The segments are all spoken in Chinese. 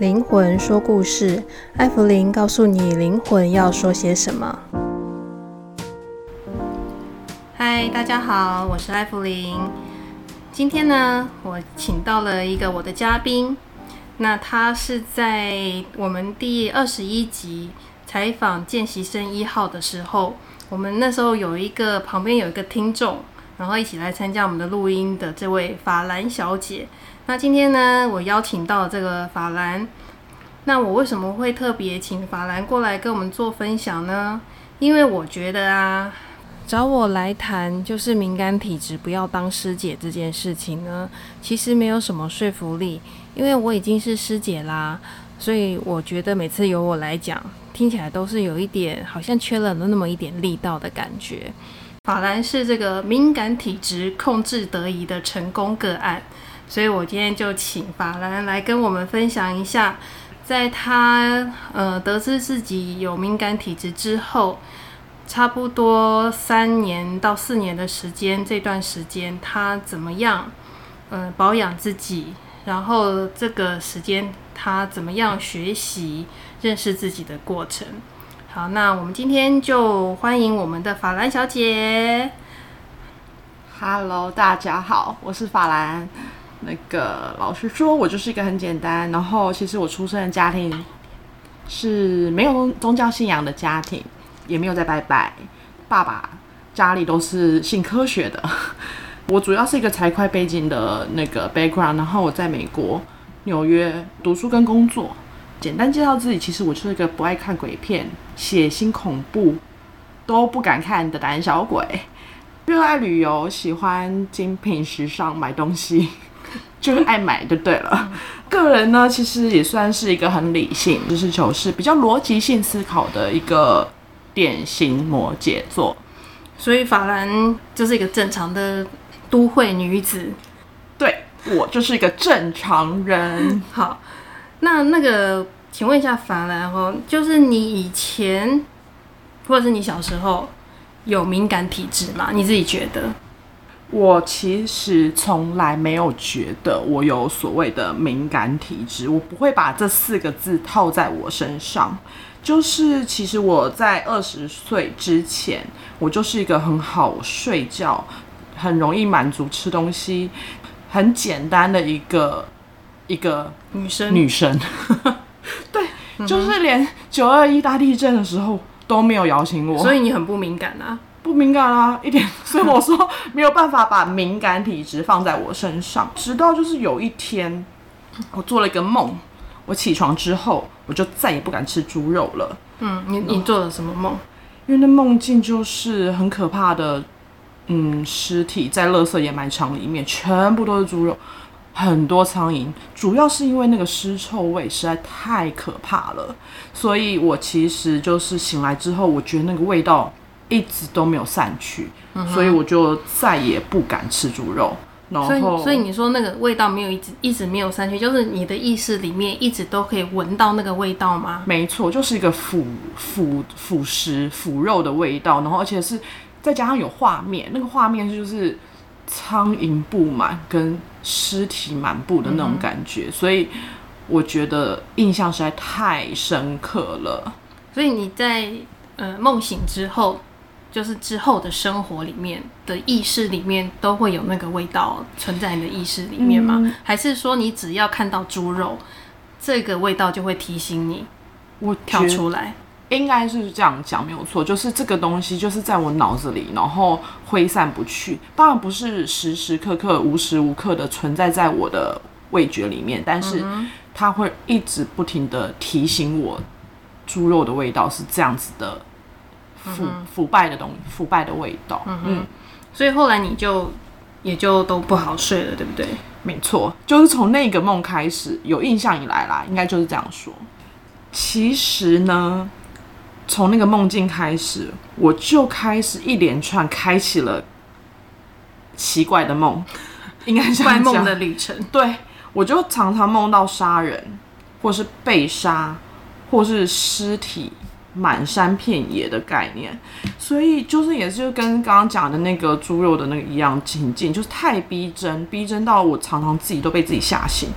灵魂说故事，艾芙琳告诉你灵魂要说些什么。嗨，大家好，我是艾芙琳。今天呢，我请到了一个我的嘉宾，那他是在我们第二十一集采访见习生一号的时候，我们那时候有一个旁边有一个听众。然后一起来参加我们的录音的这位法兰小姐。那今天呢，我邀请到这个法兰。那我为什么会特别请法兰过来跟我们做分享呢？因为我觉得啊，找我来谈就是敏感体质不要当师姐这件事情呢，其实没有什么说服力。因为我已经是师姐啦，所以我觉得每次由我来讲，听起来都是有一点好像缺了那么一点力道的感觉。法兰是这个敏感体质控制得宜的成功个案，所以我今天就请法兰来跟我们分享一下，在他呃得知自己有敏感体质之后，差不多三年到四年的时间，这段时间他怎么样呃保养自己，然后这个时间他怎么样学习认识自己的过程。好，那我们今天就欢迎我们的法兰小姐。Hello，大家好，我是法兰。那个老实说，我就是一个很简单，然后其实我出生的家庭是没有宗教信仰的家庭，也没有在拜拜。爸爸家里都是信科学的。我主要是一个财会背景的那个 background，然后我在美国纽约读书跟工作。简单介绍自己，其实我是一个不爱看鬼片、血腥恐怖都不敢看的胆小鬼。热爱旅游，喜欢精品时尚，买东西 就是爱买就对了。个人呢，其实也算是一个很理性、实事求是、比较逻辑性思考的一个典型摩羯座。所以法兰就是一个正常的都会女子。对，我就是一个正常人。好。那那个，请问一下法兰哦，就是你以前或者是你小时候有敏感体质吗？你自己觉得？我其实从来没有觉得我有所谓的敏感体质，我不会把这四个字套在我身上。就是其实我在二十岁之前，我就是一个很好睡觉、很容易满足吃东西、很简单的一个。一个女生，女生，对，嗯、就是连九二一大地震的时候都没有摇醒我，所以你很不敏感啊？不敏感啊，一点。所以我说没有办法把敏感体质放在我身上，直到就是有一天，我做了一个梦，我起床之后，我就再也不敢吃猪肉了。嗯，你你做了什么梦？因为那梦境就是很可怕的，嗯，尸体在垃圾掩埋场里面，全部都是猪肉。很多苍蝇，主要是因为那个尸臭味实在太可怕了，所以我其实就是醒来之后，我觉得那个味道一直都没有散去，嗯、所以我就再也不敢吃猪肉。然后，所以，所以你说那个味道没有一直一直没有散去，就是你的意识里面一直都可以闻到那个味道吗？没错，就是一个腐腐腐蚀腐肉的味道，然后而且是再加上有画面，那个画面就是。苍蝇布满跟尸体满布的那种感觉，嗯、所以我觉得印象实在太深刻了。所以你在呃梦醒之后，就是之后的生活里面的意识里面都会有那个味道存在你的意识里面吗？嗯、还是说你只要看到猪肉，这个味道就会提醒你我跳出来？应该是这样讲没有错，就是这个东西就是在我脑子里，然后挥散不去。当然不是时时刻刻、无时无刻的存在在我的味觉里面，但是它会一直不停的提醒我，猪肉的味道是这样子的腐腐败的东西，腐败的味道。嗯，嗯，所以后来你就也就都不好睡了，对不对？没错，就是从那个梦开始有印象以来啦，应该就是这样说。其实呢。从那个梦境开始，我就开始一连串开启了奇怪的梦，应该是怪梦的旅程。对，我就常常梦到杀人，或是被杀，或是尸体满山遍野的概念。所以就是也是跟刚刚讲的那个猪肉的那个一样情境，就是太逼真，逼真到我常常自己都被自己吓醒。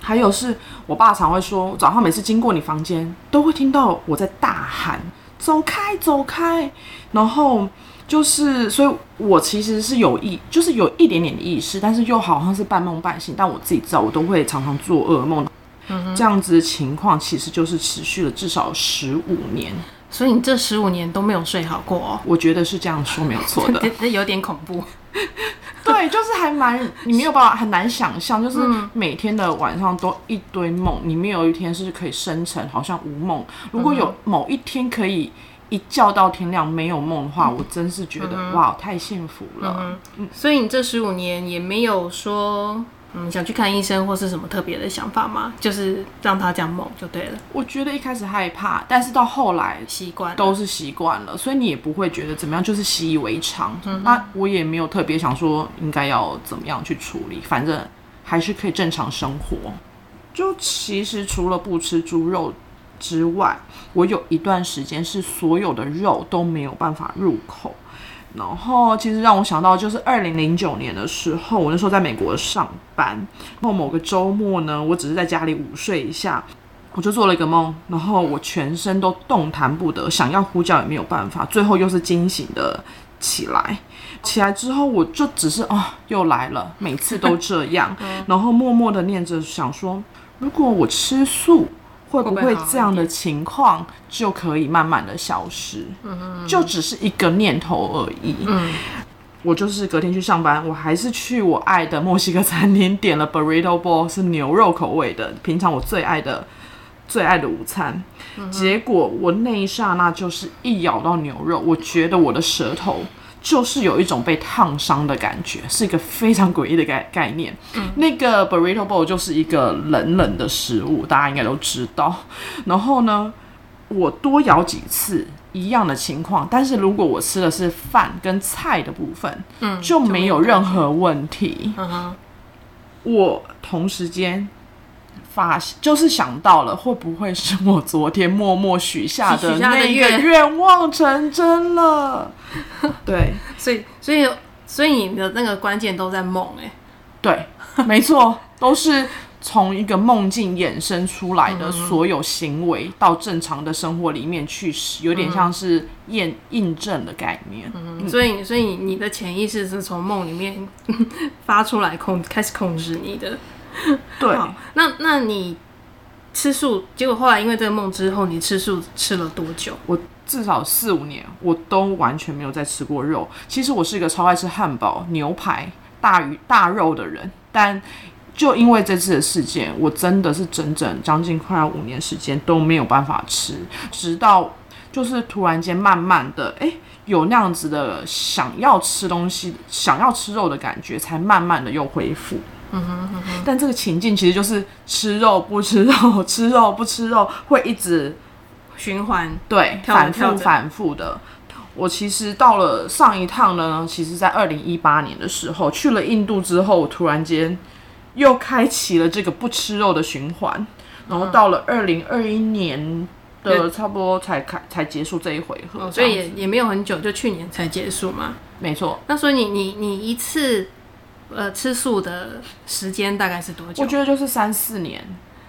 还有是我爸常会说，早上每次经过你房间，都会听到我在大喊“走开，走开”，然后就是，所以我其实是有意，就是有一点点的意识，但是又好像是半梦半醒，但我自己知道，我都会常常做噩梦。嗯，这样子的情况其实就是持续了至少十五年。所以你这十五年都没有睡好过哦？我觉得是这样说没有错的，这有点恐怖。对，就是还蛮，你没有办法很难想象，就是每天的晚上都一堆梦，你没有一天是可以生成，好像无梦。如果有某一天可以一觉到天亮没有梦的话，我真是觉得哇，太幸福了。嗯，所以你这十五年也没有说。嗯，想去看医生或是什么特别的想法吗？就是让他这样梦就对了。我觉得一开始害怕，但是到后来习惯都是习惯了，所以你也不会觉得怎么样，就是习以为常。嗯，那我也没有特别想说应该要怎么样去处理，反正还是可以正常生活。就其实除了不吃猪肉之外，我有一段时间是所有的肉都没有办法入口。然后，其实让我想到就是二零零九年的时候，我那时候在美国上班，然后某个周末呢，我只是在家里午睡一下，我就做了一个梦，然后我全身都动弹不得，想要呼叫也没有办法，最后又是惊醒的起来。起来之后，我就只是啊、哦，又来了，每次都这样，然后默默的念着，想说，如果我吃素。会不会这样的情况就可以慢慢的消失？嗯，就只是一个念头而已。嗯，我就是隔天去上班，我还是去我爱的墨西哥餐厅点了 burrito bowl，是牛肉口味的，平常我最爱的最爱的午餐。结果我那一刹那就是一咬到牛肉，我觉得我的舌头。就是有一种被烫伤的感觉，是一个非常诡异的概概念。嗯，那个 burrito bowl 就是一个冷冷的食物，大家应该都知道。然后呢，我多咬几次一样的情况，但是如果我吃的是饭跟菜的部分，嗯，就没有任何问题。嗯哼，我同时间。发就是想到了，会不会是我昨天默默许下的那个愿望成真了？对，所以所以所以你的那个关键都在梦哎，对，没错，都是从一个梦境衍生出来的所有行为到正常的生活里面去，有点像是验印证的概念。嗯，所以所以你的潜意识是从梦里面 发出来控开始控制你的。对，那那你吃素，结果后来因为这个梦之后，你吃素吃了多久？我至少四五年，我都完全没有再吃过肉。其实我是一个超爱吃汉堡、牛排、大鱼大肉的人，但就因为这次的事件，我真的是整整将近快要五年时间都没有办法吃，直到就是突然间慢慢的，哎，有那样子的想要吃东西、想要吃肉的感觉，才慢慢的又恢复。嗯哼嗯哼，但这个情境其实就是吃肉不吃肉，吃肉不吃肉，会一直循环，对，反复反复的。我其实到了上一趟呢，其实在二零一八年的时候去了印度之后，突然间又开启了这个不吃肉的循环，然后到了二零二一年的差不多才开才结束这一回合，哦，所以也也没有很久，就去年才结束嘛。没错。那所以你你你一次。呃，吃素的时间大概是多久？我觉得就是三四年，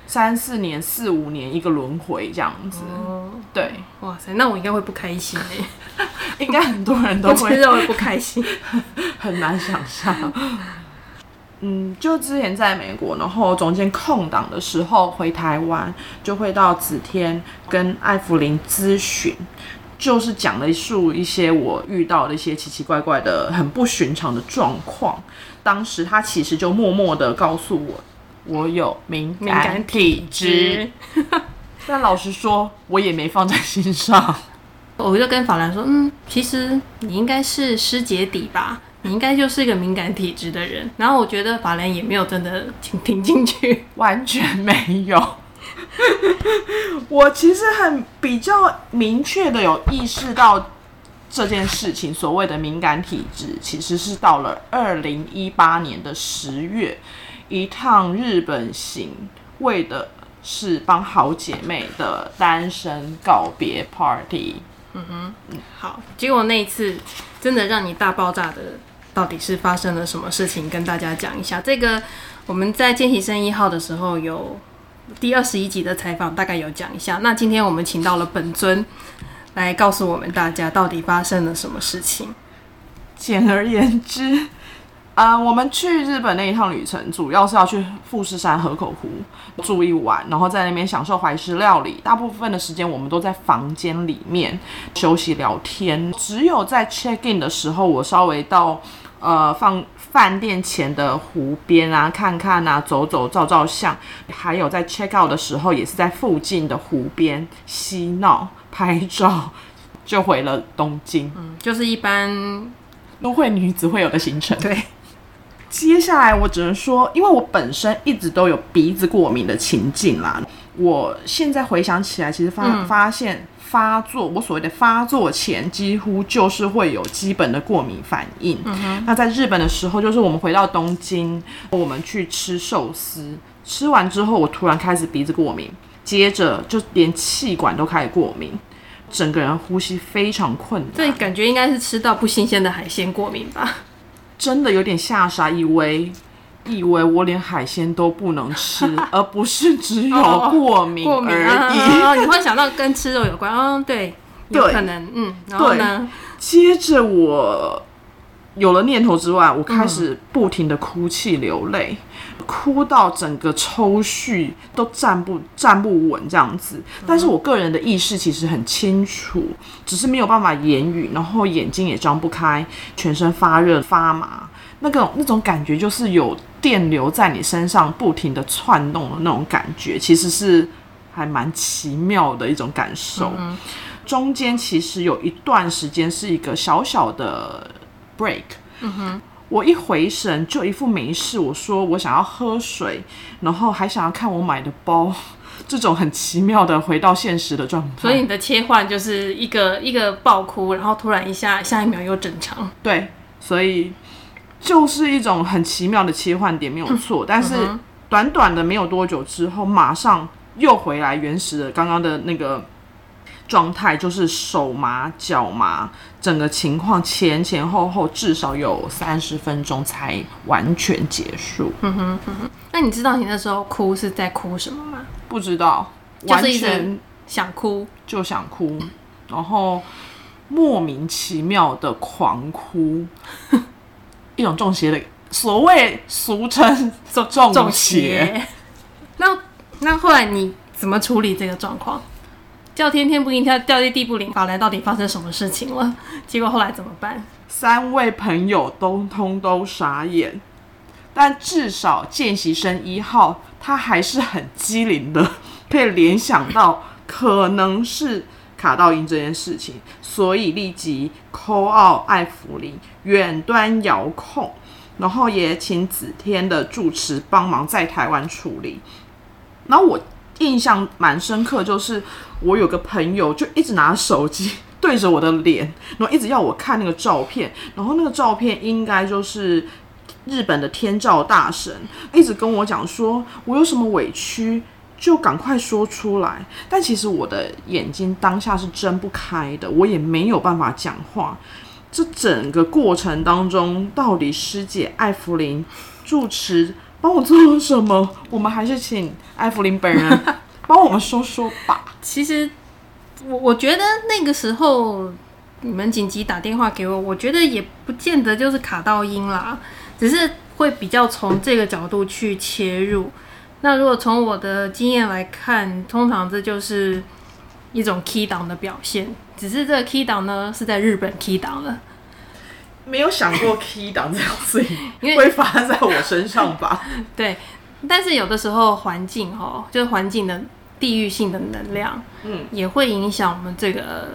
三四年、四五年一个轮回这样子。哦，对，哇塞，那我应该会不开心哎，应该很多人都会认为不开心，很难想象。嗯，就之前在美国，然后中间空档的时候回台湾，就会到紫天跟艾芙琳咨询。就是讲了一述一些我遇到的一些奇奇怪怪的、很不寻常的状况。当时他其实就默默的告诉我，我有敏感体质。但老实说，我也没放在心上。我就跟法兰说，嗯，其实你应该是师姐底吧，你应该就是一个敏感体质的人。然后我觉得法兰也没有真的听听进去，完全没有。我其实很比较明确的有意识到这件事情，所谓的敏感体质，其实是到了二零一八年的十月，一趟日本行，为的是帮好姐妹的单身告别 party。嗯哼，好，结果那一次真的让你大爆炸的到底是发生了什么事情，跟大家讲一下。这个我们在见习生一号的时候有第二十一集的采访，大概有讲一下。那今天我们请到了本尊来告诉我们大家到底发生了什么事情。简而言之。啊、我们去日本那一趟旅程，主要是要去富士山河口湖住一晚，然后在那边享受怀石料理。大部分的时间我们都在房间里面休息聊天，只有在 check in 的时候，我稍微到呃放饭店前的湖边啊看看啊，走走照照相。还有在 check out 的时候，也是在附近的湖边嬉闹拍照，就回了东京。嗯，就是一般都会女子会有的行程。对。接下来我只能说，因为我本身一直都有鼻子过敏的情境啦。我现在回想起来，其实发、嗯、发现发作，我所谓的发作前，几乎就是会有基本的过敏反应。嗯、那在日本的时候，就是我们回到东京，我们去吃寿司，吃完之后，我突然开始鼻子过敏，接着就连气管都开始过敏，整个人呼吸非常困难。对，感觉应该是吃到不新鲜的海鲜过敏吧。真的有点吓傻，以为以为我连海鲜都不能吃，而不是只有 过敏而已。哦过敏啊、你会想到跟吃肉有关？嗯、哦，对，有可能。嗯，然后呢？接着我有了念头之外，我开始不停的哭泣流泪。嗯哭到整个抽搐都站不站不稳这样子，但是我个人的意识其实很清楚，只是没有办法言语，然后眼睛也张不开，全身发热发麻，那个那种感觉就是有电流在你身上不停的窜动的那种感觉，其实是还蛮奇妙的一种感受。中间其实有一段时间是一个小小的 break。嗯哼。我一回神，就一副没事。我说我想要喝水，然后还想要看我买的包，这种很奇妙的回到现实的状态。所以你的切换就是一个一个爆哭，然后突然一下下一秒又正常。对，所以就是一种很奇妙的切换点，没有错。但是短短的没有多久之后，马上又回来原始的刚刚的那个。状态就是手麻脚麻，整个情况前前后后至少有三十分钟才完全结束。嗯哼嗯哼，那你知道你那时候哭是在哭什么吗？不知道，完全想哭就想哭，然后莫名其妙的狂哭，一种中邪的，所谓俗称中邪。那那后来你怎么处理这个状况？叫天天不应，叫叫地地不灵，法兰到底发生什么事情了？结果后来怎么办？三位朋友都通都傻眼，但至少见习生一号他还是很机灵的，可以联想到可能是卡到音这件事情，所以立即 call 奥艾弗林远端遥控，然后也请子天的主持帮忙在台湾处理。然后我。印象蛮深刻，就是我有个朋友就一直拿手机 对着我的脸，然后一直要我看那个照片，然后那个照片应该就是日本的天照大神，一直跟我讲说我有什么委屈就赶快说出来，但其实我的眼睛当下是睁不开的，我也没有办法讲话。这整个过程当中，到底师姐艾芙灵住持帮我做了什么？我们还是请艾芙灵本人 帮我们说说吧。其实，我我觉得那个时候你们紧急打电话给我，我觉得也不见得就是卡到音啦，只是会比较从这个角度去切入。那如果从我的经验来看，通常这就是一种 key 档的表现，只是这个 key 档呢是在日本 key 档了。没有想过 key 档这样子会发生在我身上吧？对，但是有的时候环境哦，就是环境的地域性的能量，嗯，也会影响我们这个，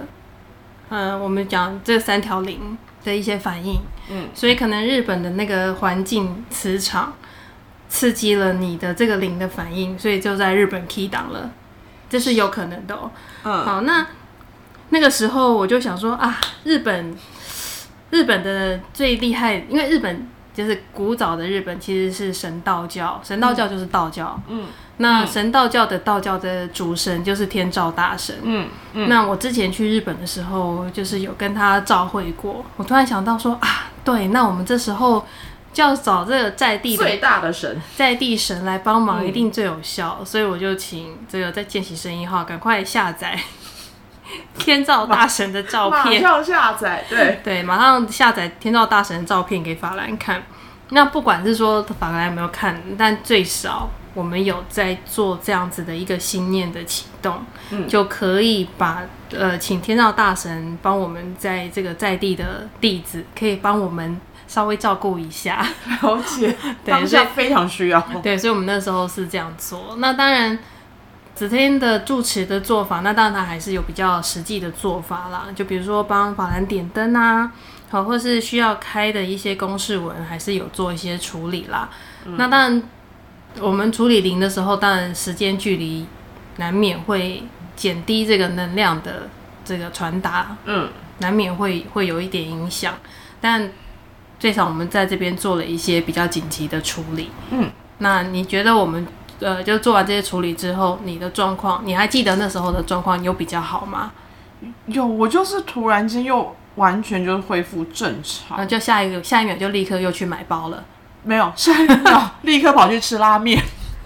嗯、呃，我们讲这三条零的一些反应，嗯，所以可能日本的那个环境磁场刺激了你的这个灵的反应，所以就在日本 key 档了，这是有可能的哦。嗯，好，那那个时候我就想说啊，日本。日本的最厉害，因为日本就是古早的日本，其实是神道教，神道教就是道教。嗯，那神道教的道教的主神就是天照大神。嗯嗯。那我之前去日本的时候，就是有跟他照会过。我突然想到说啊，对，那我们这时候就要找这个在地的最大的神，在地神来帮忙，嗯、一定最有效。所以我就请这个在见习生一号赶快下载 天照大神的照片，马上下载，对对，马上下载天照大神的照片给法兰看。那不管是说法兰有没有看，但最少我们有在做这样子的一个心念的启动，嗯，就可以把呃请天照大神帮我们在这个在地的弟子，可以帮我们稍微照顾一下，了解，当下非常需要。对，所以我们那时候是这样做。那当然，子天的住持的做法，那当然他还是有比较实际的做法啦，就比如说帮法兰点灯啊。好，或是需要开的一些公事文，还是有做一些处理啦。嗯、那当然，我们处理零的时候，当然时间距离难免会减低这个能量的这个传达，嗯，难免会会有一点影响。但最少我们在这边做了一些比较紧急的处理，嗯。那你觉得我们呃，就做完这些处理之后，你的状况，你还记得那时候的状况有比较好吗？有，我就是突然间又。完全就是恢复正常，就下一个下一秒就立刻又去买包了，没有下一秒立刻跑去吃拉面，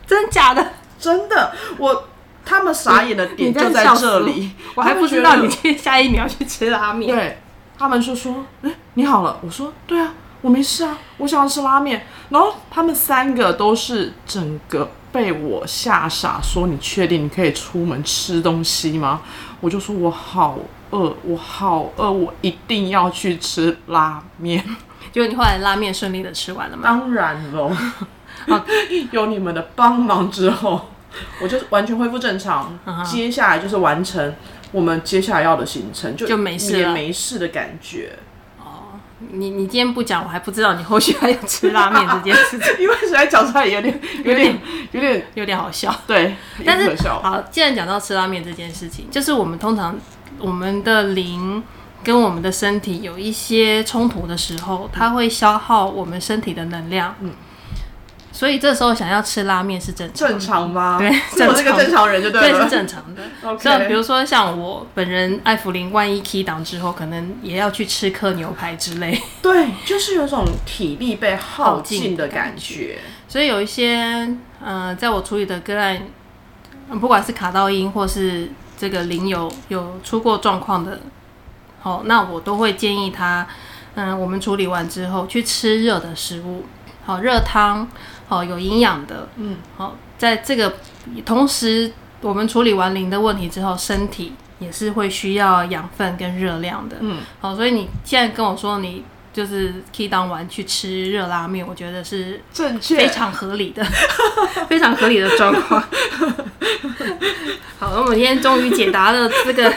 真假的？真的，我他们傻眼的点就在这里，我还不知道你去下一秒去吃拉面。对，他们就说：“哎，你好了。”我说：“对啊，我没事啊，我想要吃拉面。”然后他们三个都是整个被我吓傻，说：“你确定你可以出门吃东西吗？”我就说：“我好。”饿，我好饿，我一定要去吃拉面。就你后来拉面顺利的吃完了吗？当然喽，有你们的帮忙之后，我就完全恢复正常。Uh huh. 接下来就是完成我们接下来要的行程，就就没事了，没事的感觉。你你今天不讲，我还不知道你后续还有吃拉面这件事情，因为实在讲出来有点有点有点有点好笑。对，但是好，既然讲到吃拉面这件事情，就是我们通常我们的灵跟我们的身体有一些冲突的时候，它会消耗我们身体的能量。嗯。所以这时候想要吃拉面是正常正常吗？对，我是个正常人就对了。对，是正常的。像.比如说像我本人艾弗林，万一 key 档之后，可能也要去吃颗牛排之类。对，就是有种体力被耗尽的感觉。所以有一些呃，在我处理的个案，不管是卡到音或是这个灵有有出过状况的，好，那我都会建议他，嗯、呃，我们处理完之后去吃热的食物，好，热汤。好，有营养的，嗯，好，在这个同时，我们处理完零的问题之后，身体也是会需要养分跟热量的，嗯，好，所以你现在跟我说你就是 key down 完去吃热拉面，我觉得是正确，非常合理的，非常合理的状况。好，那我们今天终于解答了这个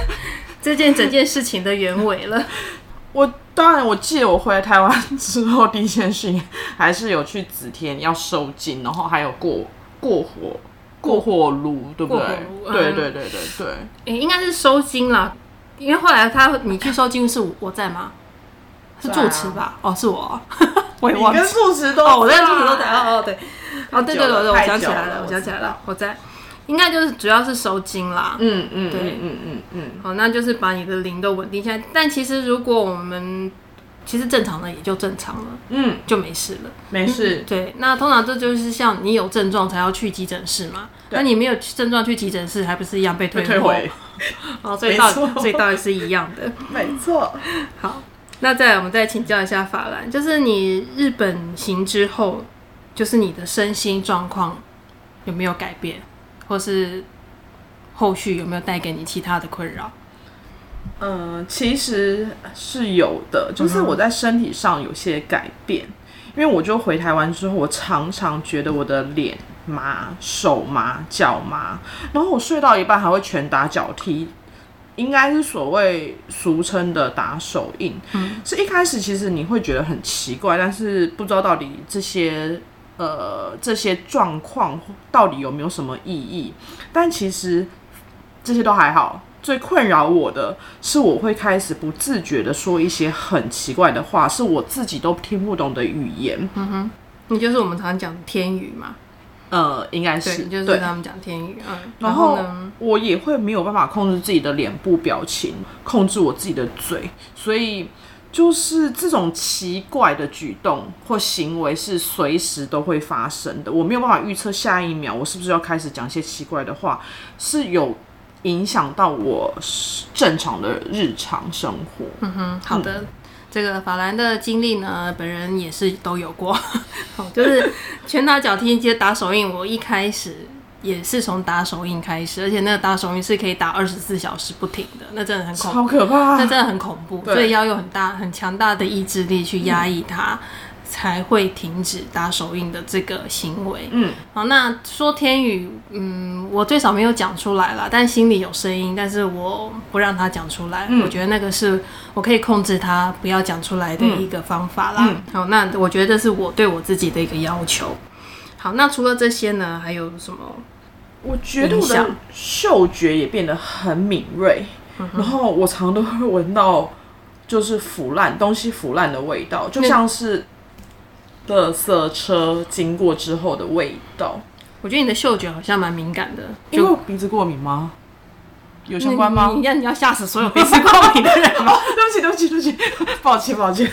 这件整件事情的原委了。我当然，我记得我回来台湾之后，第一件事情还是有去紫天要收金，然后还有过过火过火炉，对不对？嗯、对对对对对。诶、欸，应该是收金啦，因为后来他你去收金是我在吗？是住持吧？啊、哦，是我，我也忘记。你跟住持都哦，我在住持都在哦哦对，哦对对对对，我想起来了，我想起来了，我在。应该就是主要是收精啦，嗯嗯，对，嗯嗯嗯，嗯好，那就是把你的灵都稳定下来。但其实如果我们其实正常的也就正常了，嗯，就没事了，没事、嗯。对，那通常这就是像你有症状才要去急诊室嘛，那你没有症状去急诊室，还不是一样被退回？回。哦，所以到 所以到底是一样的，没错。好，那再来我们再请教一下法兰，就是你日本行之后，就是你的身心状况有没有改变？或是后续有没有带给你其他的困扰？嗯，其实是有的，就是我在身体上有些改变，嗯、因为我就回台湾之后，我常常觉得我的脸麻、手麻、脚麻，然后我睡到一半还会拳打脚踢，应该是所谓俗称的打手印。嗯，是一开始其实你会觉得很奇怪，但是不知道到底这些。呃，这些状况到底有没有什么意义？但其实这些都还好。最困扰我的是，我会开始不自觉的说一些很奇怪的话，是我自己都听不懂的语言。嗯哼，你就是我们常常讲天语嘛？呃，应该是，就是跟他们讲天语。嗯，然后呢，我也会没有办法控制自己的脸部表情，控制我自己的嘴，所以就是这种奇怪的举动或行为是随时都会发生的，我没有办法预测下一秒我是不是要开始讲一些奇怪的话，是有影响到我正常的日常生活。嗯哼，好的，嗯、这个法兰的经历呢，本人也是都有过，就是拳打脚踢接打手印，我一开始。也是从打手印开始，而且那个打手印是可以打二十四小时不停的，那真的很恐怖，好可怕，那真的很恐怖，所以要有很大、很强大的意志力去压抑它，嗯、才会停止打手印的这个行为。嗯，好，那说天宇，嗯，我最少没有讲出来啦，但心里有声音，但是我不让他讲出来，嗯、我觉得那个是我可以控制他不要讲出来的一个方法啦。嗯、好，那我觉得这是我对我自己的一个要求。好，那除了这些呢，还有什么？我觉得我的嗅觉也变得很敏锐，嗯、然后我常常都会闻到就是腐烂东西腐烂的味道，就像是垃圾车经过之后的味道。我觉得你的嗅觉好像蛮敏感的，因为我鼻子过敏吗？有相关吗？你要你要吓死所有鼻子过敏的人吗？对不起，对不起，对不起，抱歉，抱歉。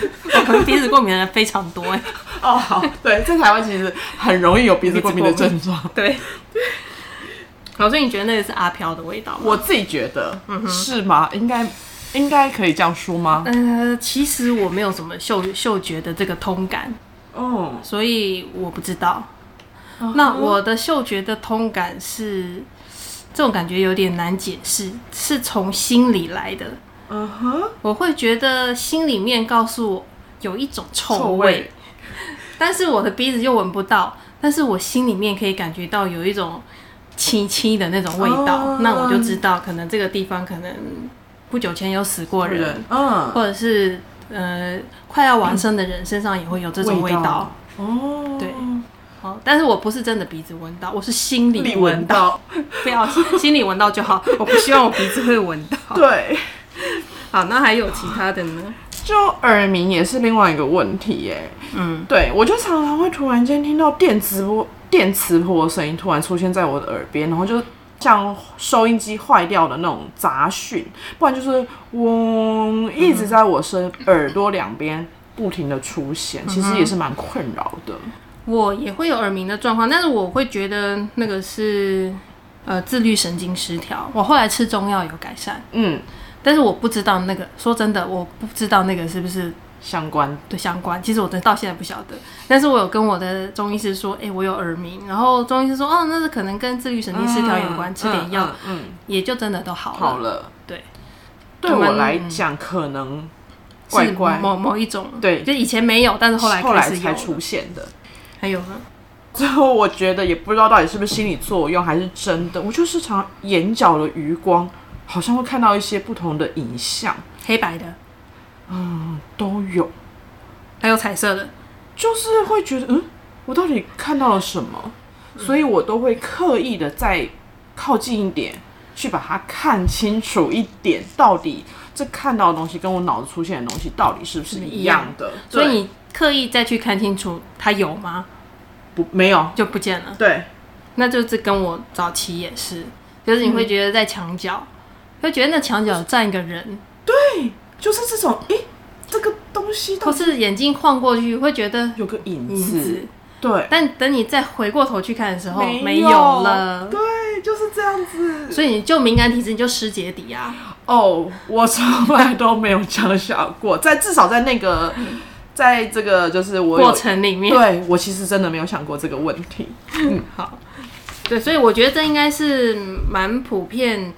可能鼻子过敏的人非常多哎。哦，好，对，在台湾其实很容易有鼻子过敏的症状。对。老师，你觉得那个是阿飘的味道吗？我自己觉得，是吗？应该应该可以这样说吗？呃，其实我没有什么嗅嗅觉的这个通感，哦，所以我不知道。Uh 那我的嗅觉的通感是这种感觉有点难解释，是从心里来的。嗯哼、uh，huh. 我会觉得心里面告诉我有一种臭味，臭味，但是我的鼻子又闻不到，但是我心里面可以感觉到有一种。凄凄的那种味道，哦、那我就知道，可能这个地方可能不久前有死过人，嗯，或者是呃快要往生的人身上也会有这种味道，哦，对，好，但是我不是真的鼻子闻到，我是心里闻到，到。不要 心里闻到就好，我不希望我鼻子会闻到，对，好，那还有其他的呢？就耳鸣也是另外一个问题耶，嗯，对，我就常常会突然间听到电磁波。电磁波的声音突然出现在我的耳边，然后就像收音机坏掉的那种杂讯，不然就是嗡，一直在我身耳朵两边不停的出现，其实也是蛮困扰的。我也会有耳鸣的状况，但是我会觉得那个是呃自律神经失调。我后来吃中药有改善，嗯，但是我不知道那个，说真的，我不知道那个是不是。相关。对相关，其实我真到现在不晓得，但是我有跟我的中医师说，哎、欸，我有耳鸣，然后中医师说，哦，那是可能跟自律神经失调有关，嗯、吃点药，嗯，也就真的都好了。好了，对，对我来讲，可能怪怪某某一种，对，就以前没有，但是后来后来才出现的。还有呢？最后我觉得也不知道到底是不是心理作用还是真的，我就是常眼角的余光，好像会看到一些不同的影像，黑白的。嗯，都有，还有彩色的，就是会觉得，嗯，我到底看到了什么？嗯、所以我都会刻意的再靠近一点，去把它看清楚一点，到底这看到的东西跟我脑子出现的东西到底是不是一样的？所以你刻意再去看清楚，它有吗？不，没有，就不见了。对，那就是跟我早期也是，就是你会觉得在墙角，嗯、会觉得那墙角站一个人，对。就是这种，诶、欸，这个东西，或是眼睛晃过去，会觉得有个影子，对。但等你再回过头去看的时候，没有，没有了，对，就是这样子。所以你就敏感体质，你就失节底啊。哦，我从来都没有这样想过，在至少在那个，在这个就是我过程里面，对我其实真的没有想过这个问题。嗯，好，对，所以我觉得这应该是蛮普遍。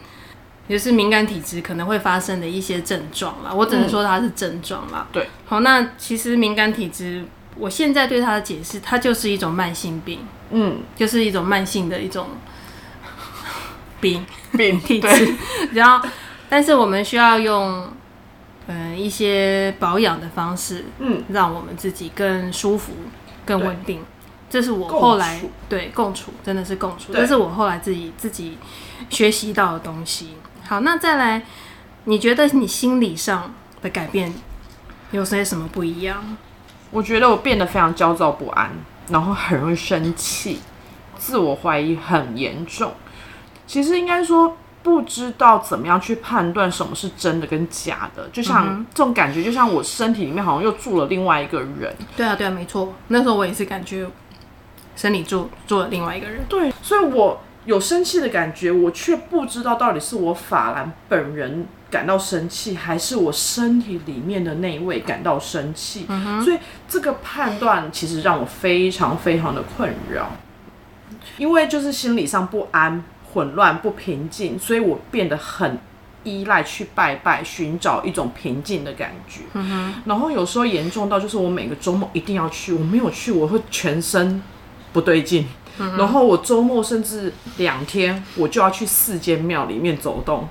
就是敏感体质可能会发生的一些症状啦，我只能说它是症状啦。对，好，那其实敏感体质，我现在对它的解释，它就是一种慢性病，嗯，就是一种慢性的一种病 病 体质。然后，但是我们需要用嗯一些保养的方式，嗯，让我们自己更舒服、更稳定。这是我后来对共处，真的是共处，这是我后来自己自己学习到的东西。好，那再来，你觉得你心理上的改变有些什么不一样？我觉得我变得非常焦躁不安，然后很容易生气，自我怀疑很严重。其实应该说，不知道怎么样去判断什么是真的跟假的，就像这种感觉，就像我身体里面好像又住了另外一个人。对啊，对啊，没错。那时候我也是感觉身体住住了另外一个人。对，所以我有生气的感觉，我却不知道到底是我法兰本人感到生气，还是我身体里面的那一位感到生气。嗯。所以这个判断其实让我非常非常的困扰，因为就是心理上不安。混乱不平静，所以我变得很依赖去拜拜，寻找一种平静的感觉。嗯。然后有时候严重到就是我每个周末一定要去，我没有去我会全身不对劲。嗯。然后我周末甚至两天我就要去四间庙里面走动，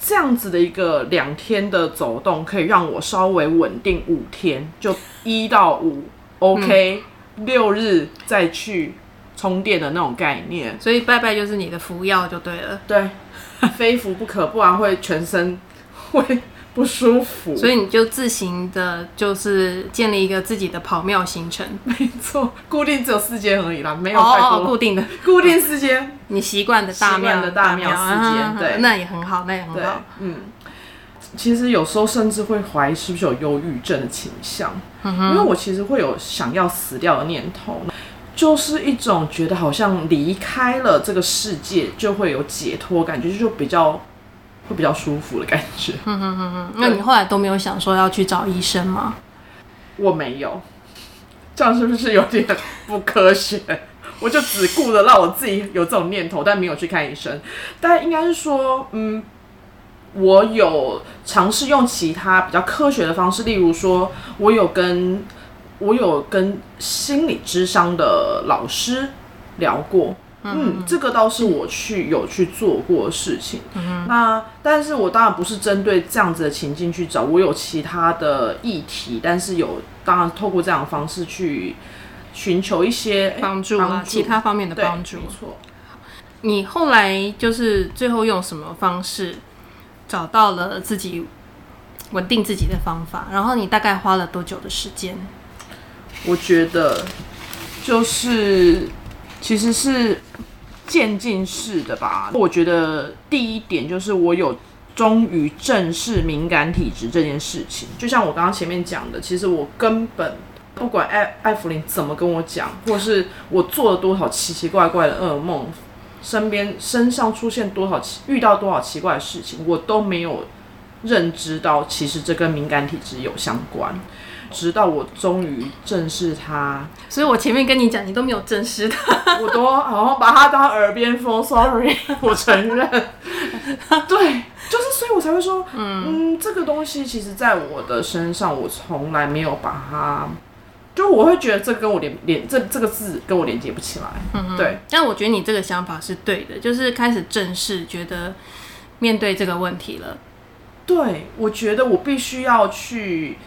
这样子的一个两天的走动可以让我稍微稳定五天，就一到五 OK，嗯，六日再去。充电的那种概念，所以拜拜就是你的服药就对了。对，非服不可，不然会全身会不舒服。所以你就自行的，就是建立一个自己的跑庙行程。没错，固定只有四间而已啦，没有太多。哦，固定的，固定四间，你习惯的大庙的大庙四间，对，那也很好，那也很好。嗯，其实有时候甚至会怀疑是不是有忧郁症的倾向，嗯，因为我其实会有想要死掉的念头。就是一种觉得好像离开了这个世界就会有解脱感觉，就比较会比较舒服的感觉。嗯嗯嗯嗯。那你后来都没有想说要去找医生吗？我没有，这样是不是有点不科学？我就只顾着让我自己有这种念头，但没有去看医生。但应该是说，嗯，我有尝试用其他比较科学的方式，例如说，我有跟。我有跟心理智商的老师聊过，嗯，嗯，这个倒是我去有去做过的事情。嗯，那但是我当然不是针对这样子的情境去找，我有其他的议题，但是有当然透过这样的方式去寻求一些帮助啊，其他方面的帮助。没错。你后来就是最后用什么方式找到了自己稳定自己的方法？然后你大概花了多久的时间？我觉得就是其实是渐进式的吧。我觉得第一点就是我有终于正视敏感体质这件事情。就像我刚刚前面讲的，其实我根本不管艾艾芙灵怎么跟我讲，或是我做了多少奇奇怪怪的噩梦，身边身上出现多少奇遇到多少奇怪的事情，我都没有认知到，其实这跟敏感体质有相关。直到我终于正视他，所以我前面跟你讲，你都没有正视他，我都好像把他当耳边风。Sorry，我承认。对，就是所以，我才会说，嗯，嗯，这个东西其实在我的身上，我从来没有把它，就我会觉得这跟我连连这这个字跟我连接不起来。嗯，对。但我觉得你这个想法是对的，就是开始正视，觉得面对这个问题了。对，我觉得我必须要去。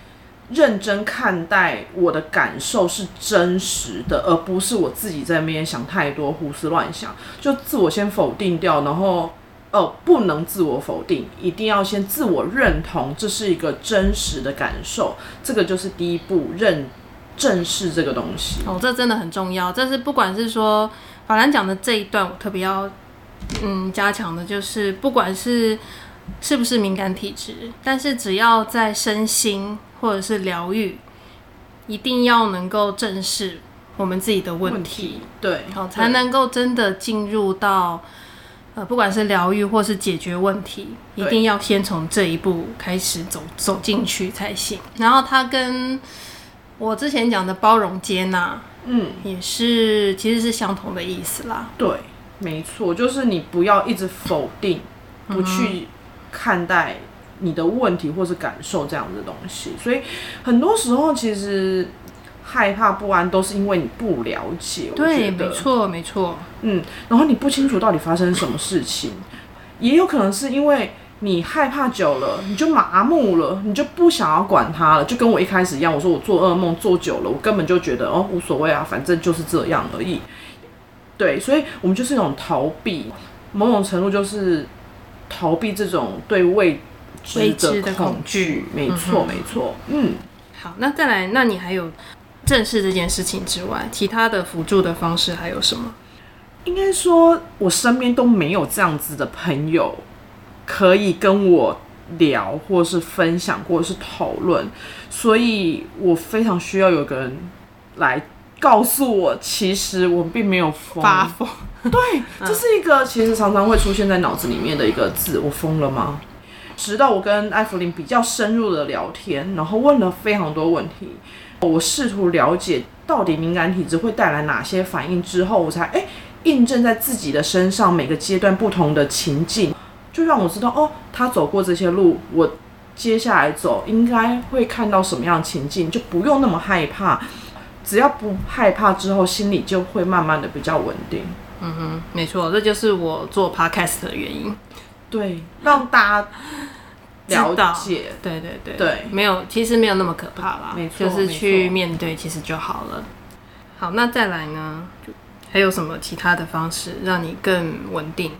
认真看待我的感受是真实的，而不是我自己在那边想太多、胡思乱想，就自我先否定掉，然后哦，不能自我否定，一定要先自我认同，这是一个真实的感受，这个就是第一步，认正视这个东西。哦，这真的很重要。这是不管是说法兰讲的这一段，我特别要嗯加强的，就是不管是是不是敏感体质，但是只要在身心。或者是疗愈，一定要能够正视我们自己的问题，问题对，好才能够真的进入到呃，不管是疗愈或是解决问题，一定要先从这一步开始走走进去才行。然后他跟我之前讲的包容接纳，嗯，也是其实是相同的意思啦。对，没错，就是你不要一直否定，不去看待。你的问题或是感受这样的东西，所以很多时候其实害怕不安都是因为你不了解。对，没错，没错。嗯，然后你不清楚到底发生什么事情，也有可能是因为你害怕久了，你就麻木了，你就不想要管它了。就跟我一开始一样，我说我做噩梦做久了，我根本就觉得哦无所谓啊，反正就是这样而已。对，所以我们就是一种逃避，某种程度就是逃避这种对未。未知的恐惧，没错，没错。嗯，好，那再来，那你还有正视这件事情之外，其他的辅助的方式还有什么？应该说，我身边都没有这样子的朋友可以跟我聊，或是分享，或者是讨论，所以我非常需要有个人来告诉我，其实我并没有疯。发疯。对，这是一个其实常常会出现在脑子里面的一个字，我疯了吗？直到我跟艾弗林比较深入的聊天，然后问了非常多问题，我试图了解到底敏感体质会带来哪些反应之后，我才哎。印证在自己的身上，每个阶段不同的情境，就让我知道哦，他走过这些路，我接下来走应该会看到什么样的情境，就不用那么害怕。只要不害怕之后，心里就会慢慢的比较稳定。嗯哼，没错，这就是我做 podcast 的原因。对，让大家了解。对对对对，没有，其实没有那么可怕啦。没错，就是去面对，其实就好了。好，那再来呢？还有什么其他的方式让你更稳定？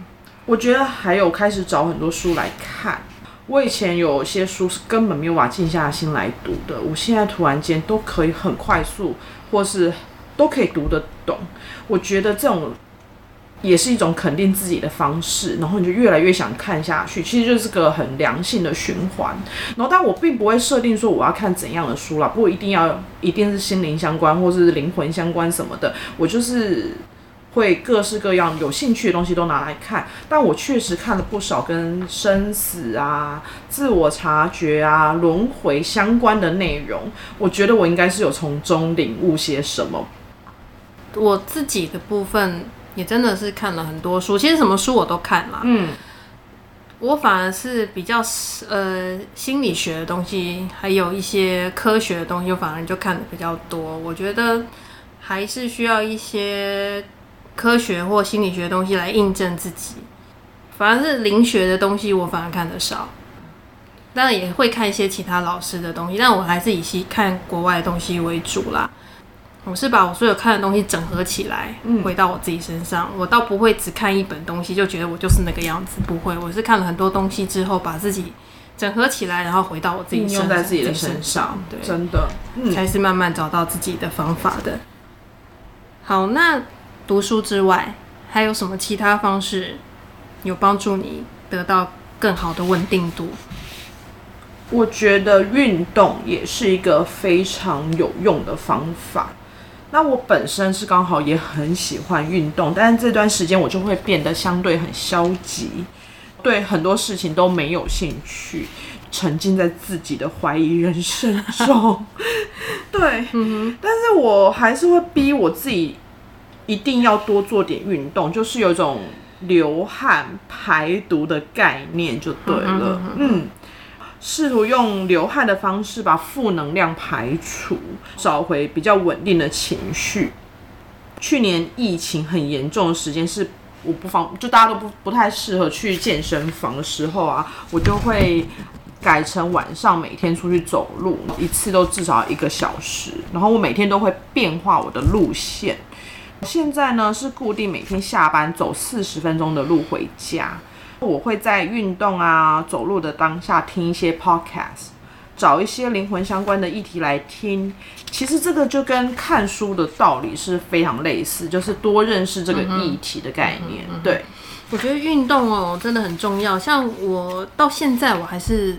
我觉得还有开始找很多书来看。我以前有些书是根本没有办法静下心来读的，我现在突然间都可以很快速，或是都可以读得懂。我觉得这种。也是一种肯定自己的方式，然后你就越来越想看下去，其实就是个很良性的循环。然后，但我并不会设定说我要看怎样的书啦，不一定要一定是心灵相关或是灵魂相关什么的，我就是会各式各样有兴趣的东西都拿来看。但我确实看了不少跟生死啊、自我察觉啊、轮回相关的内容，我觉得我应该是有从中领悟些什么。我自己的部分。也真的是看了很多书，其实什么书我都看了。嗯，我反而是比较呃心理学的东西，还有一些科学的东西，我反而就看的比较多。我觉得还是需要一些科学或心理学的东西来印证自己。反而是灵学的东西，我反而看的少。当然也会看一些其他老师的东西，但我还是以看国外的东西为主啦。我是把我所有看的东西整合起来，回到我自己身上。嗯、我倒不会只看一本东西就觉得我就是那个样子，不会。我是看了很多东西之后，把自己整合起来，然后回到我自己身上，用在自己的身上。对，真的，嗯、才是慢慢找到自己的方法的。好，那读书之外，还有什么其他方式有帮助你得到更好的稳定度？我觉得运动也是一个非常有用的方法。那我本身是刚好也很喜欢运动，但是这段时间我就会变得相对很消极，对很多事情都没有兴趣，沉浸在自己的怀疑人生中。对，嗯，但是我还是会逼我自己一定要多做点运动，就是有一种流汗排毒的概念就对了，嗯。试图用流汗的方式把负能量排除，找回比较稳定的情绪。去年疫情很严重的时间是我不方，就大家都不不太适合去健身房的时候啊，我就会改成晚上每天出去走路，一次都至少一个小时，然后我每天都会变化我的路线。现在呢是固定每天下班走四十分钟的路回家。我会在运动啊、走路的当下听一些 podcast，找一些灵魂相关的议题来听。其实这个就跟看书的道理是非常类似，就是多认识这个议题的概念。嗯嗯嗯、对，我觉得运动哦真的很重要。像我到现在我还是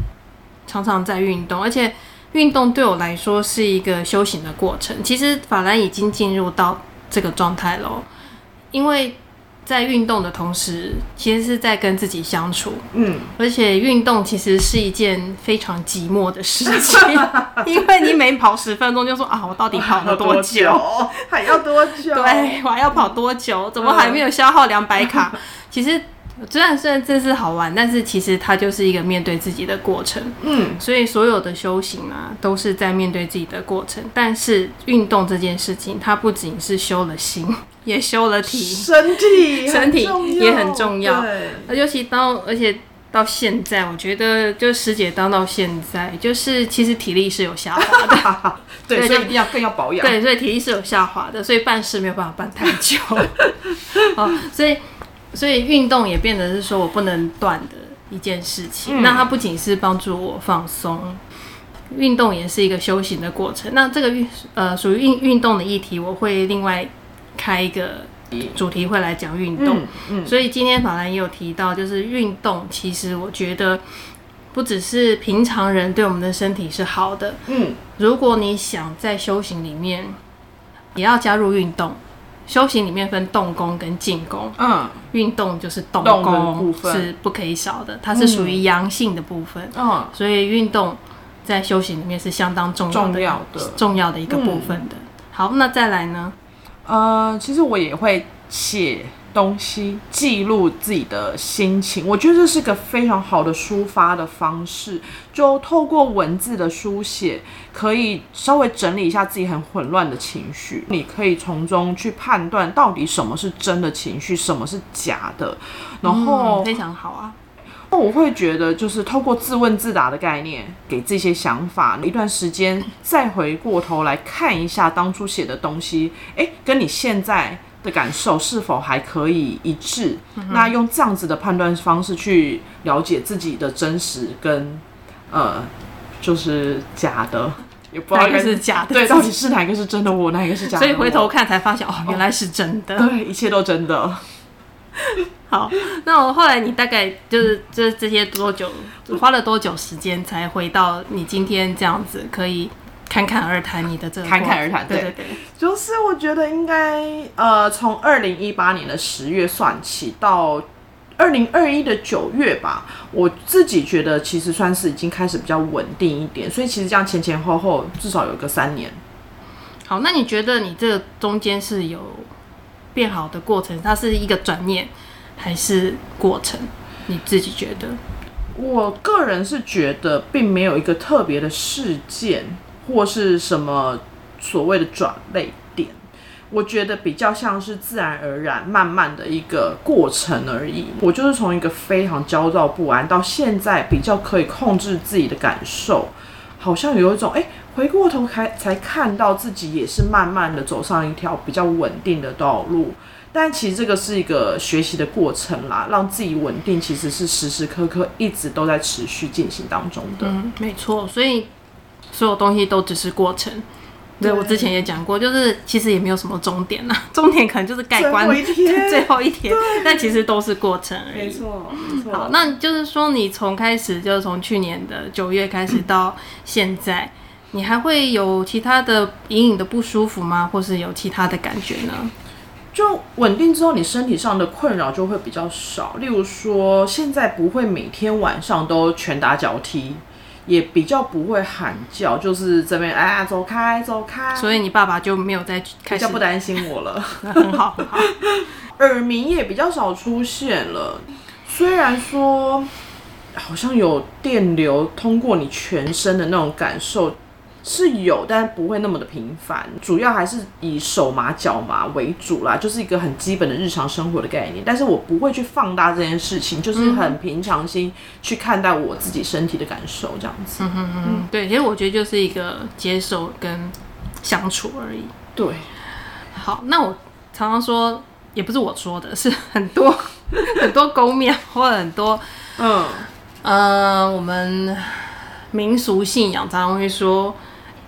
常常在运动，而且运动对我来说是一个修行的过程。其实法兰已经进入到这个状态了，因为。在运动的同时，其实是在跟自己相处。嗯，而且运动其实是一件非常寂寞的事情，因为你每跑十分钟就说啊，我到底跑了 多久？还要多久？对，我还要跑多久？怎么还没有消耗两百卡？其实。虽然虽然这是好玩，但是其实它就是一个面对自己的过程。嗯，所以所有的修行啊，都是在面对自己的过程。但是运动这件事情，它不仅是修了心，也修了体，身体 身体也很重要。对，尤其到而且到现在，我觉得就师姐当到现在，就是其实体力是有下滑的。对，所以一定要更要保养。对，所以体力是有下滑的，所以办事没有办法办太久。哦，所以。所以运动也变得是说我不能断的一件事情。嗯、那它不仅是帮助我放松，运动也是一个修行的过程。那这个运呃属于运运动的议题，我会另外开一个主题会来讲运动。嗯嗯、所以今天法兰也有提到，就是运动，其实我觉得不只是平常人对我们的身体是好的。嗯，如果你想在修行里面也要加入运动。修行里面分动功跟静功，嗯，运动就是动功是不可以少的，它是属于阳性的部分，嗯，所以运动在修行里面是相当重要的，重要的，重要的一个部分的。好，那再来呢？呃，其实我也会写。东西记录自己的心情，我觉得这是个非常好的抒发的方式。就透过文字的书写，可以稍微整理一下自己很混乱的情绪。你可以从中去判断到底什么是真的情绪，什么是假的。然后、嗯、非常好啊。我会觉得，就是透过自问自答的概念，给这些想法一段时间，再回过头来看一下当初写的东西，诶，跟你现在。的感受是否还可以一致？嗯、那用这样子的判断方式去了解自己的真实跟呃，就是假的，也不知道哪个是假的。对，到底是哪个是真的我，哪一个是假的？所以回头看才发现，哦，原来是真的。对，一切都真的。好，那我后来你大概就是这这些多久，花了多久时间才回到你今天这样子可以？侃侃而谈，你的这个侃侃而谈，对对对，就是我觉得应该呃，从二零一八年的十月算起到二零二一的九月吧，我自己觉得其实算是已经开始比较稳定一点，所以其实这样前前后后至少有个三年。好，那你觉得你这个中间是有变好的过程？它是一个转念还是过程？你自己觉得？我个人是觉得并没有一个特别的事件。或是什么所谓的转捩点，我觉得比较像是自然而然、慢慢的一个过程而已。我就是从一个非常焦躁不安，到现在比较可以控制自己的感受，好像有一种哎、回过头才才看到自己也是慢慢的走上一条比较稳定的道路。但其实这个是一个学习的过程啦，让自己稳定其实是时时刻刻一直都在持续进行当中的。嗯，没错，所以。所有东西都只是过程，对，对我之前也讲过，就是其实也没有什么终点呐，终点可能就是盖棺最后一天，但其实都是过程而已。没错，没错。好，那就是说，你从开始就是从去年的九月开始到现在，嗯，你还会有其他的隐隐的不舒服吗？或是有其他的感觉呢？就稳定之后，你身体上的困扰就会比较少。例如说，现在不会每天晚上都拳打脚踢。也比较不会喊叫，就是这边哎呀，走开走开。所以你爸爸就没有再开始比较不担心我了，很好很好。耳鸣也比较少出现了，虽然说好像有电流通过你全身的那种感受。是有，但不会那么的频繁，主要还是以手麻脚麻为主啦，就是一个很基本的日常生活的概念。但是我不会去放大这件事情，就是很平常心去看待我自己身体的感受，这样子。嗯嗯嗯，对，其实我觉得就是一个接受跟相处而已。对，好，那我常常说，也不是我说的，是很多 很多宫庙或者很多，嗯呃，我们民俗信仰常常会说。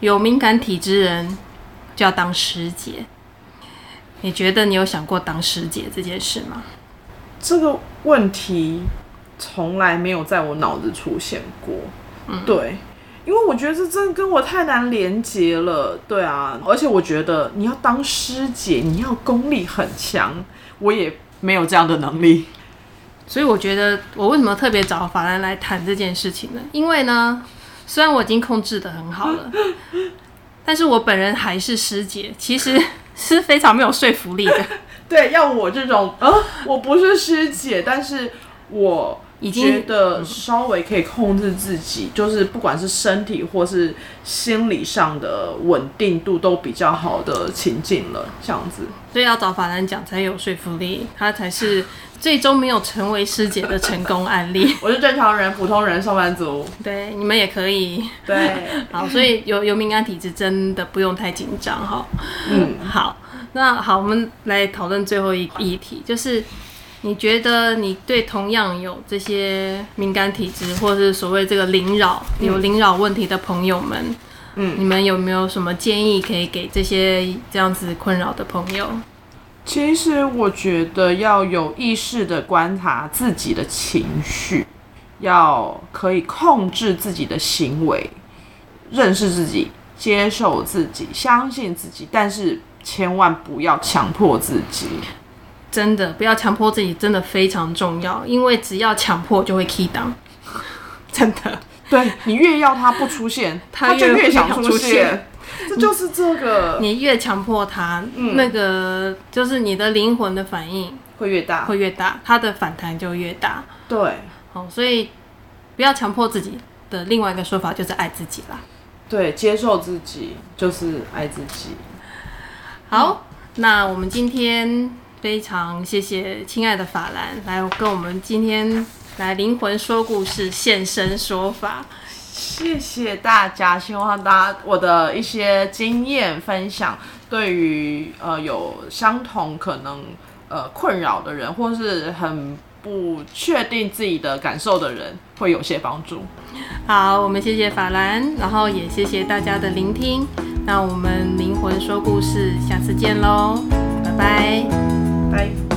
有敏感体质人就要当师姐，你觉得你有想过当师姐这件事吗？这个问题从来没有在我脑子出现过。嗯，对，因为我觉得这真的跟我太难连接了。对啊，而且我觉得你要当师姐，你要功力很强，我也没有这样的能力。所以我觉得我为什么特别找法兰来谈这件事情呢？因为呢。虽然我已经控制的很好了，但是我本人还是师姐，其实 是非常没有说服力的。对，要我这种，呃，我不是师姐，但是我已经觉得稍微可以控制自己，就是不管是身体或是心理上的稳定度都比较好的情境了，这样子。所以要找法兰讲才有说服力，他才是。最终没有成为师姐的成功案例。我是正常人，普通人，上班族。对，你们也可以。对，好，所以有有敏感体质真的不用太紧张哈。嗯，好，那好，我们来讨论最后一个议题，就是你觉得你对同样有这些敏感体质，或是所谓这个灵扰有灵扰问题的朋友们，嗯，你们有没有什么建议可以给这些这样子困扰的朋友？其实我觉得要有意识的观察自己的情绪，要可以控制自己的行为，认识自己，接受自己，相信自己，但是千万不要强迫自己。真的不要强迫自己，真的非常重要，因为只要强迫就会 key down。真的，对，你越要他不出现，他就越想出现。这就是这个，你越强迫他，嗯、那个就是你的灵魂的反应会越大，会越大，他的反弹就越大。对，好，所以不要强迫自己的另外一个说法就是爱自己啦。对，接受自己就是爱自己。好，嗯、那我们今天非常谢谢亲爱的法兰来跟我们今天来灵魂说故事现身说法。谢谢大家，希望大家我的一些经验分享，对于呃有相同可能呃困扰的人，或是很不确定自己的感受的人，会有些帮助。好，我们谢谢法兰，然后也谢谢大家的聆听。那我们灵魂说故事，下次见喽，拜拜。Bye.